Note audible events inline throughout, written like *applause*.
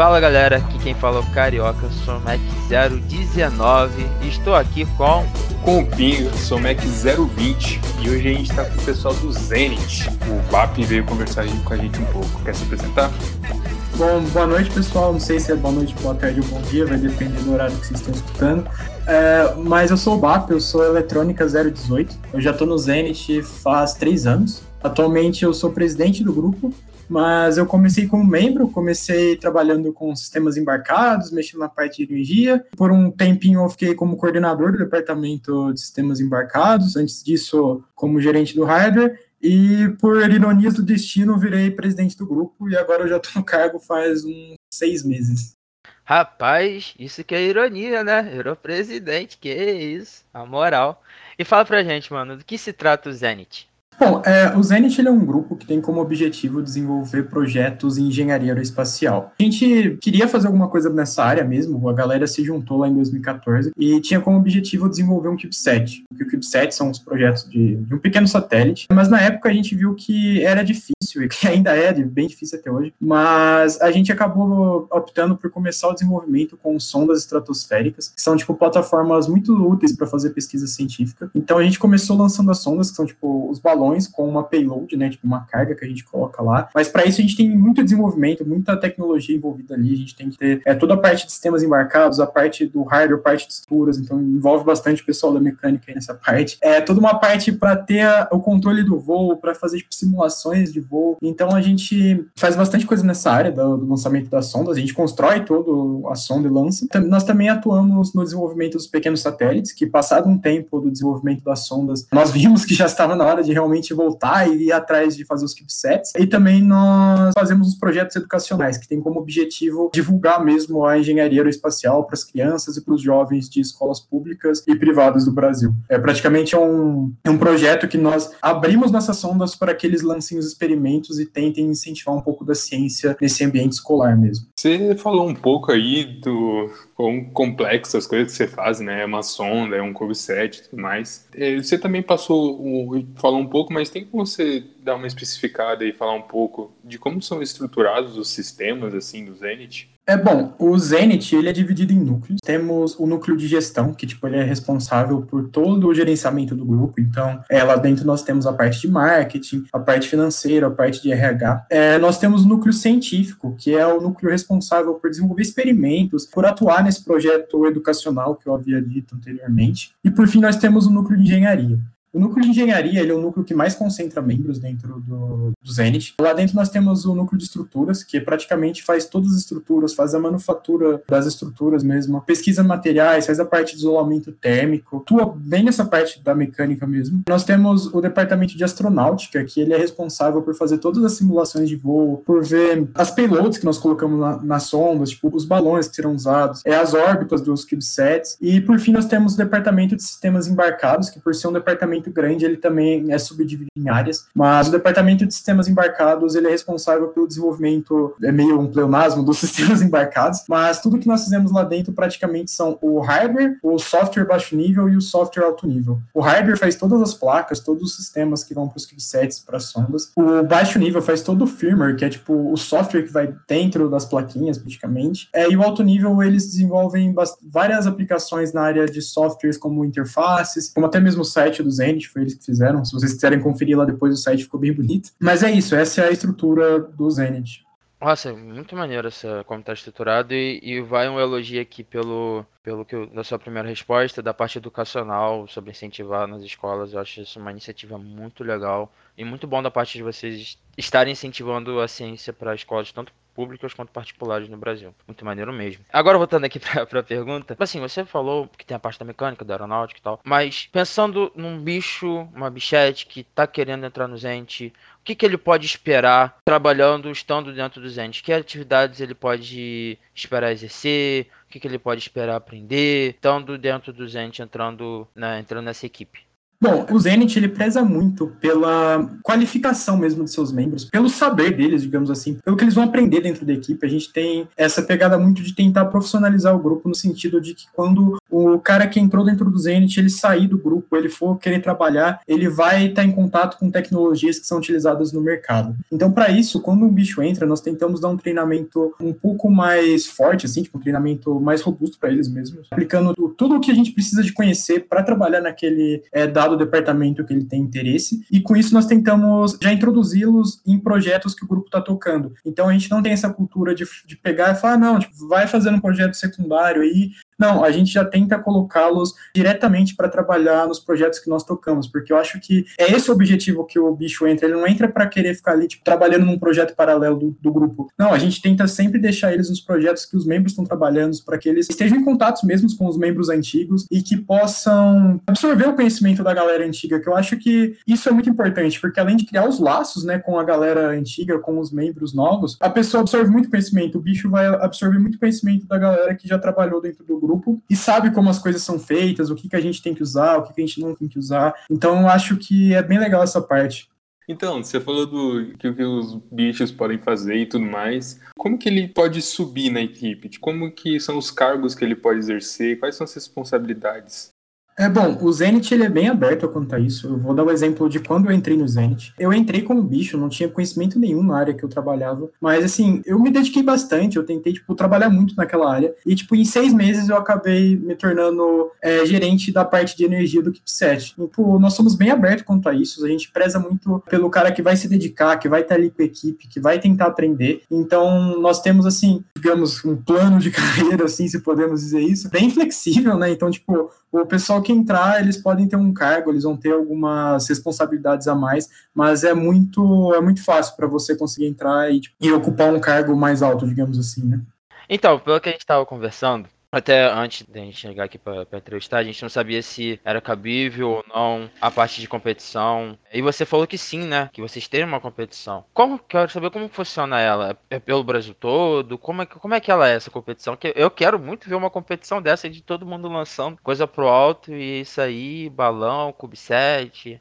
Fala galera, aqui quem fala é o Carioca, sou Mac 019 e estou aqui com. Com o Pingo, sou Mac 020 e hoje a gente está com o pessoal do Zenit. O BAP veio conversar com a gente um pouco. Quer se apresentar? Bom, boa noite pessoal. Não sei se é boa noite, boa tarde ou bom dia, vai depender do horário que vocês estão escutando. É, mas eu sou o BAP, eu sou Eletrônica 018. Eu já estou no Zenit faz três anos. Atualmente eu sou presidente do grupo mas eu comecei como membro, comecei trabalhando com sistemas embarcados, mexendo na parte de energia. Por um tempinho eu fiquei como coordenador do departamento de sistemas embarcados, antes disso como gerente do hardware. E por ironias do destino, virei presidente do grupo e agora eu já estou no cargo faz uns seis meses. Rapaz, isso que é ironia, né? Virou presidente, que isso, a moral. E fala pra gente, mano, do que se trata o Zenit? Bom, é, o Zenit é um grupo que tem como objetivo desenvolver projetos em engenharia aeroespacial. A gente queria fazer alguma coisa nessa área mesmo, a galera se juntou lá em 2014 e tinha como objetivo desenvolver um CubeSat. O CubeSat são os projetos de, de um pequeno satélite, mas na época a gente viu que era difícil, *laughs* e que ainda é bem difícil até hoje, mas a gente acabou optando por começar o desenvolvimento com sondas estratosféricas, que são tipo plataformas muito úteis para fazer pesquisa científica. Então a gente começou lançando as sondas, que são tipo os balões com uma payload, né, tipo uma carga que a gente coloca lá. Mas para isso a gente tem muito desenvolvimento, muita tecnologia envolvida ali. A gente tem que ter é, toda a parte de sistemas embarcados, a parte do hardware, a parte de estruturas. Então envolve bastante o pessoal da mecânica aí nessa parte. É toda uma parte para ter o controle do voo, para fazer tipo, simulações de voo. Então a gente faz bastante coisa nessa área do, do lançamento das sondas. A gente constrói todo a sonda e lança. Nós também atuamos no desenvolvimento dos pequenos satélites, que passado um tempo do desenvolvimento das sondas, nós vimos que já estava na hora de realmente voltar e ir atrás de fazer os chipsets. E também nós fazemos os projetos educacionais, que tem como objetivo divulgar mesmo a engenharia aeroespacial para as crianças e para os jovens de escolas públicas e privadas do Brasil. É praticamente um, um projeto que nós abrimos nossas sondas para que eles lancem os experimentos e tentem incentivar um pouco da ciência nesse ambiente escolar mesmo. Você falou um pouco aí do quão complexo as coisas que você faz, né? É uma sonda, é um CubeSat e tudo mais. É, você também passou, falou um pouco, mas tem como você dar uma especificada e falar um pouco de como são estruturados os sistemas, assim, do Zenit? É bom, o Zenit ele é dividido em núcleos. Temos o núcleo de gestão, que tipo ele é responsável por todo o gerenciamento do grupo. Então, é, lá dentro nós temos a parte de marketing, a parte financeira, a parte de RH. É, nós temos o núcleo científico, que é o núcleo responsável por desenvolver experimentos, por atuar nesse projeto educacional que eu havia dito anteriormente. E por fim nós temos o núcleo de engenharia. O núcleo de engenharia ele é o núcleo que mais concentra membros dentro do, do Zenit. Lá dentro nós temos o núcleo de estruturas, que praticamente faz todas as estruturas, faz a manufatura das estruturas mesmo, pesquisa materiais, faz a parte de isolamento térmico, atua bem nessa parte da mecânica mesmo. Nós temos o departamento de astronáutica, que ele é responsável por fazer todas as simulações de voo, por ver as payloads que nós colocamos na, nas sondas, tipo os balões que serão usados, é as órbitas dos CubeSats. E por fim nós temos o departamento de sistemas embarcados, que por ser um departamento departamento grande, ele também é subdividido em áreas, mas o departamento de sistemas embarcados, ele é responsável pelo desenvolvimento, é meio um pleonasmo dos *laughs* sistemas embarcados, mas tudo que nós fizemos lá dentro praticamente são o hardware, o software baixo nível e o software alto nível. O hardware faz todas as placas, todos os sistemas que vão para os chipsets, para as sondas. O baixo nível faz todo o firmware, que é tipo o software que vai dentro das plaquinhas, praticamente. É, e o alto nível, eles desenvolvem várias aplicações na área de softwares como interfaces, como até mesmo o site do Zen, foi eles que fizeram. Se vocês quiserem conferir lá depois, o site ficou bem bonito. Mas é isso, essa é a estrutura do Zenit. Nossa, muito maneiro essa, como está estruturado e, e, vai um elogio aqui pelo, pelo que da sua primeira resposta, da parte educacional, sobre incentivar nas escolas. Eu acho isso uma iniciativa muito legal e muito bom da parte de vocês estarem incentivando a ciência para escolas, tanto públicas quanto particulares no Brasil. Muito maneiro mesmo. Agora voltando aqui *laughs* pra, pra pergunta, assim, você falou que tem a parte da mecânica, da aeronáutica e tal, mas pensando num bicho, uma bichete que tá querendo entrar no Zente, o que, que ele pode esperar trabalhando, estando dentro do Zente? Que atividades ele pode esperar exercer? O que, que ele pode esperar aprender, estando dentro do Zente, entrando, né, entrando nessa equipe? Bom, o Zenit ele preza muito pela qualificação mesmo de seus membros, pelo saber deles, digamos assim, pelo que eles vão aprender dentro da equipe. A gente tem essa pegada muito de tentar profissionalizar o grupo no sentido de que quando o cara que entrou dentro do Zenit, ele sair do grupo, ele for querer trabalhar, ele vai estar em contato com tecnologias que são utilizadas no mercado. Então, para isso, quando um bicho entra, nós tentamos dar um treinamento um pouco mais forte, assim, tipo um treinamento mais robusto para eles mesmos, aplicando tudo o que a gente precisa de conhecer para trabalhar naquele é, dado departamento que ele tem interesse. E com isso nós tentamos já introduzi-los em projetos que o grupo está tocando. Então a gente não tem essa cultura de, de pegar e falar, não, tipo, vai fazendo um projeto secundário aí, não, a gente já tenta colocá-los diretamente para trabalhar nos projetos que nós tocamos, porque eu acho que é esse o objetivo que o bicho entra. Ele não entra para querer ficar ali tipo, trabalhando num projeto paralelo do, do, grupo. Não, a gente tenta sempre deixar eles nos projetos que os membros estão trabalhando, para que eles estejam em contato mesmo com os membros antigos e que possam absorver o conhecimento da galera antiga, que eu acho que isso é muito importante, porque além de criar os laços né, com a galera antiga, com os membros novos, a pessoa absorve muito conhecimento, o bicho vai absorver muito conhecimento da galera que já trabalhou dentro do grupo grupo e sabe como as coisas são feitas, o que, que a gente tem que usar, o que, que a gente não tem que usar. Então eu acho que é bem legal essa parte. Então, você falou do que, que os bichos podem fazer e tudo mais. Como que ele pode subir na equipe? Como que são os cargos que ele pode exercer? Quais são as responsabilidades? É bom, o Zenit ele é bem aberto quanto a isso. Eu vou dar o um exemplo de quando eu entrei no Zenit. Eu entrei como bicho, não tinha conhecimento nenhum na área que eu trabalhava, mas assim, eu me dediquei bastante, eu tentei, tipo, trabalhar muito naquela área, e, tipo, em seis meses eu acabei me tornando é, gerente da parte de energia do Kipset. Tipo, nós somos bem abertos quanto a isso, a gente preza muito pelo cara que vai se dedicar, que vai estar ali com a equipe, que vai tentar aprender. Então, nós temos, assim, digamos, um plano de *laughs* carreira, assim, se podemos dizer isso, bem flexível, né? Então, tipo, o pessoal que entrar, eles podem ter um cargo, eles vão ter algumas responsabilidades a mais, mas é muito é muito fácil para você conseguir entrar e, tipo, e ocupar um cargo mais alto, digamos assim, né? Então, pelo que a gente estava conversando, até antes da gente chegar aqui para entrevistar, a gente não sabia se era cabível ou não a parte de competição. E você falou que sim, né? Que vocês têm uma competição. Como quero saber como funciona ela? É pelo Brasil todo? Como é, como é que ela é essa competição? Que eu quero muito ver uma competição dessa de todo mundo lançando coisa pro alto e isso aí, balão, cubset.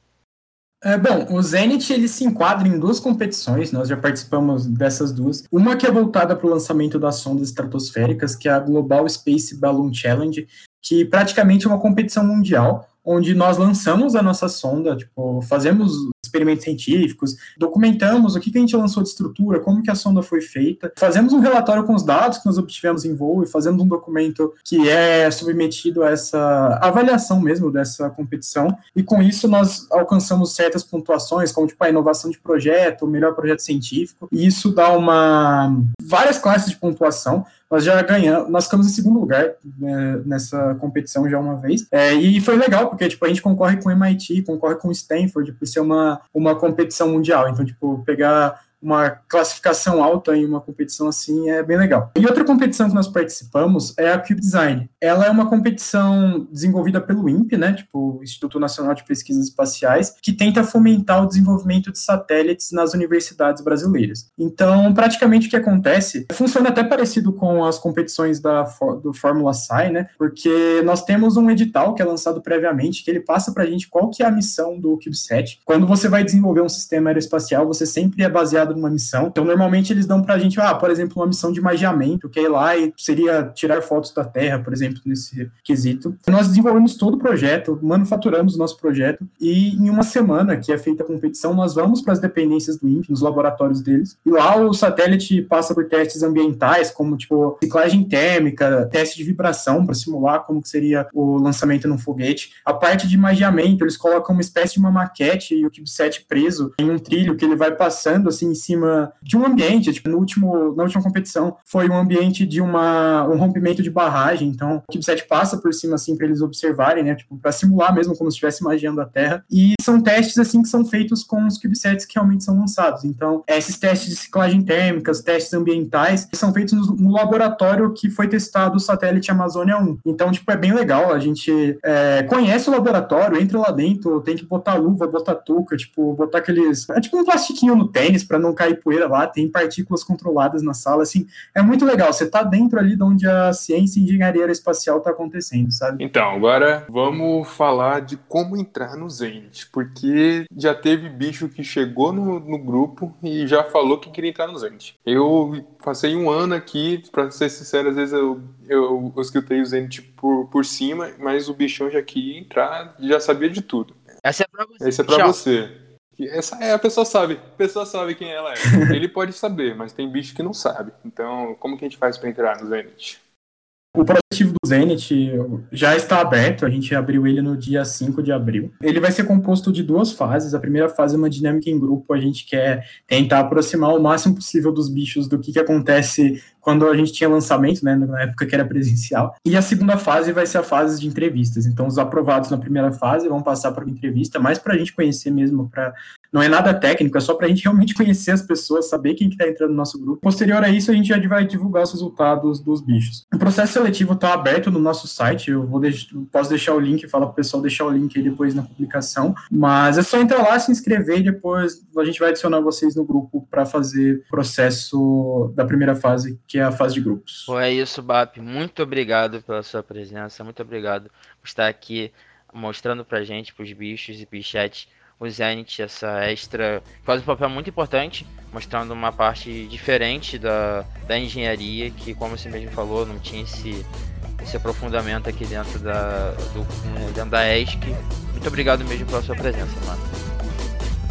É, bom, o Zenit ele se enquadra em duas competições, nós já participamos dessas duas. Uma que é voltada para o lançamento das sondas estratosféricas, que é a Global Space Balloon Challenge, que praticamente é uma competição mundial, onde nós lançamos a nossa sonda, tipo, fazemos experimentos científicos, documentamos o que, que a gente lançou de estrutura, como que a sonda foi feita, fazemos um relatório com os dados que nós obtivemos em voo e fazemos um documento que é submetido a essa avaliação mesmo dessa competição, e com isso nós alcançamos certas pontuações, como tipo a inovação de projeto, o melhor projeto científico, e isso dá uma várias classes de pontuação, nós já ganhamos, nós ficamos em segundo lugar né, nessa competição já uma vez. É, e foi legal, porque tipo, a gente concorre com o MIT, concorre com o Stanford, por ser uma, uma competição mundial. Então, tipo, pegar uma classificação alta em uma competição assim é bem legal. E outra competição que nós participamos é a Cube Design. Ela é uma competição desenvolvida pelo INPE, né, tipo Instituto Nacional de Pesquisas Espaciais, que tenta fomentar o desenvolvimento de satélites nas universidades brasileiras. Então, praticamente o que acontece funciona até parecido com as competições da do Fórmula SAI, né, porque nós temos um edital que é lançado previamente que ele passa para a gente qual que é a missão do CubeSat. Quando você vai desenvolver um sistema aeroespacial, você sempre é baseado baseado numa missão. Então, normalmente eles dão pra gente, ah, por exemplo, uma missão de magiamento, que é ir lá e seria tirar fotos da Terra, por exemplo, nesse quesito. Nós desenvolvemos todo o projeto, manufaturamos o nosso projeto e em uma semana que é feita a competição, nós vamos para as dependências do INPE, nos laboratórios deles, e lá o satélite passa por testes ambientais, como tipo ciclagem térmica, teste de vibração para simular como que seria o lançamento num foguete. A parte de magiamento, eles colocam uma espécie de uma maquete e o CubeSat preso em um trilho que ele vai passando assim cima de um ambiente, tipo, no último, na última competição foi um ambiente de uma, um rompimento de barragem, então o CubeSat passa por cima, assim, para eles observarem, né, tipo, para simular mesmo como se estivesse magiando a Terra, e são testes, assim, que são feitos com os CubeSats que realmente são lançados, então esses testes de ciclagem térmica, os testes ambientais, são feitos no laboratório que foi testado o satélite Amazônia 1, então, tipo, é bem legal, a gente é, conhece o laboratório, entra lá dentro, tem que botar luva, botar touca, tipo, botar aqueles, é tipo um plastiquinho no tênis para não não cair poeira lá, tem partículas controladas na sala, assim, é muito legal. Você tá dentro ali de onde a ciência e engenharia aeroespacial tá acontecendo, sabe? Então, agora vamos falar de como entrar no Zenit, porque já teve bicho que chegou no, no grupo e já falou que queria entrar no Zenit. Eu passei um ano aqui, para ser sincero, às vezes eu, eu, eu escutei o Zenit por, por cima, mas o bichão já queria entrar, já sabia de tudo. Essa é pra você. Essa é pra você. Essa é, a pessoa sabe, a pessoa sabe quem ela é. *laughs* Ele pode saber, mas tem bicho que não sabe. Então, como que a gente faz para entrar no Zenit? O projeto do Zenit já está aberto, a gente abriu ele no dia 5 de abril. Ele vai ser composto de duas fases. A primeira fase é uma dinâmica em grupo, a gente quer tentar aproximar o máximo possível dos bichos do que, que acontece quando a gente tinha lançamento, né, na época que era presencial. E a segunda fase vai ser a fase de entrevistas. Então, os aprovados na primeira fase vão passar para uma entrevista, mais para a gente conhecer mesmo, para não é nada técnico, é só para a gente *laughs* realmente conhecer as pessoas, saber quem está que tá entrando no nosso grupo. Posterior a isso, a gente já vai divulgar os resultados dos bichos. O processo seletivo está aberto no nosso site, eu vou deix posso deixar o link, fala para o pessoal deixar o link aí depois na publicação, mas é só entrar lá, se inscrever e depois a gente vai adicionar vocês no grupo para fazer o processo da primeira fase, que é a fase de grupos. Pô, é isso, Bap. Muito obrigado pela sua presença, muito obrigado por estar aqui mostrando pra gente, pros bichos e bichetes, o Zenit, essa extra. Faz um papel muito importante, mostrando uma parte diferente da, da engenharia, que, como você mesmo falou, não tinha esse, esse aprofundamento aqui dentro da, do, dentro da ESC. Muito obrigado mesmo pela sua presença, mano.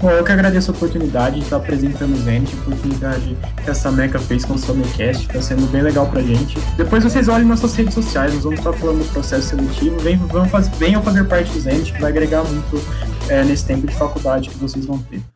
Bom, eu que agradeço a oportunidade de estar apresentando o Zenit, a oportunidade que essa Meca fez com o Summercast, está sendo bem legal pra gente. Depois vocês olhem nossas redes sociais, nós vamos estar falando do processo seletivo, venham, fazer, venham fazer parte do Zenit, que vai agregar muito é, nesse tempo de faculdade que vocês vão ter.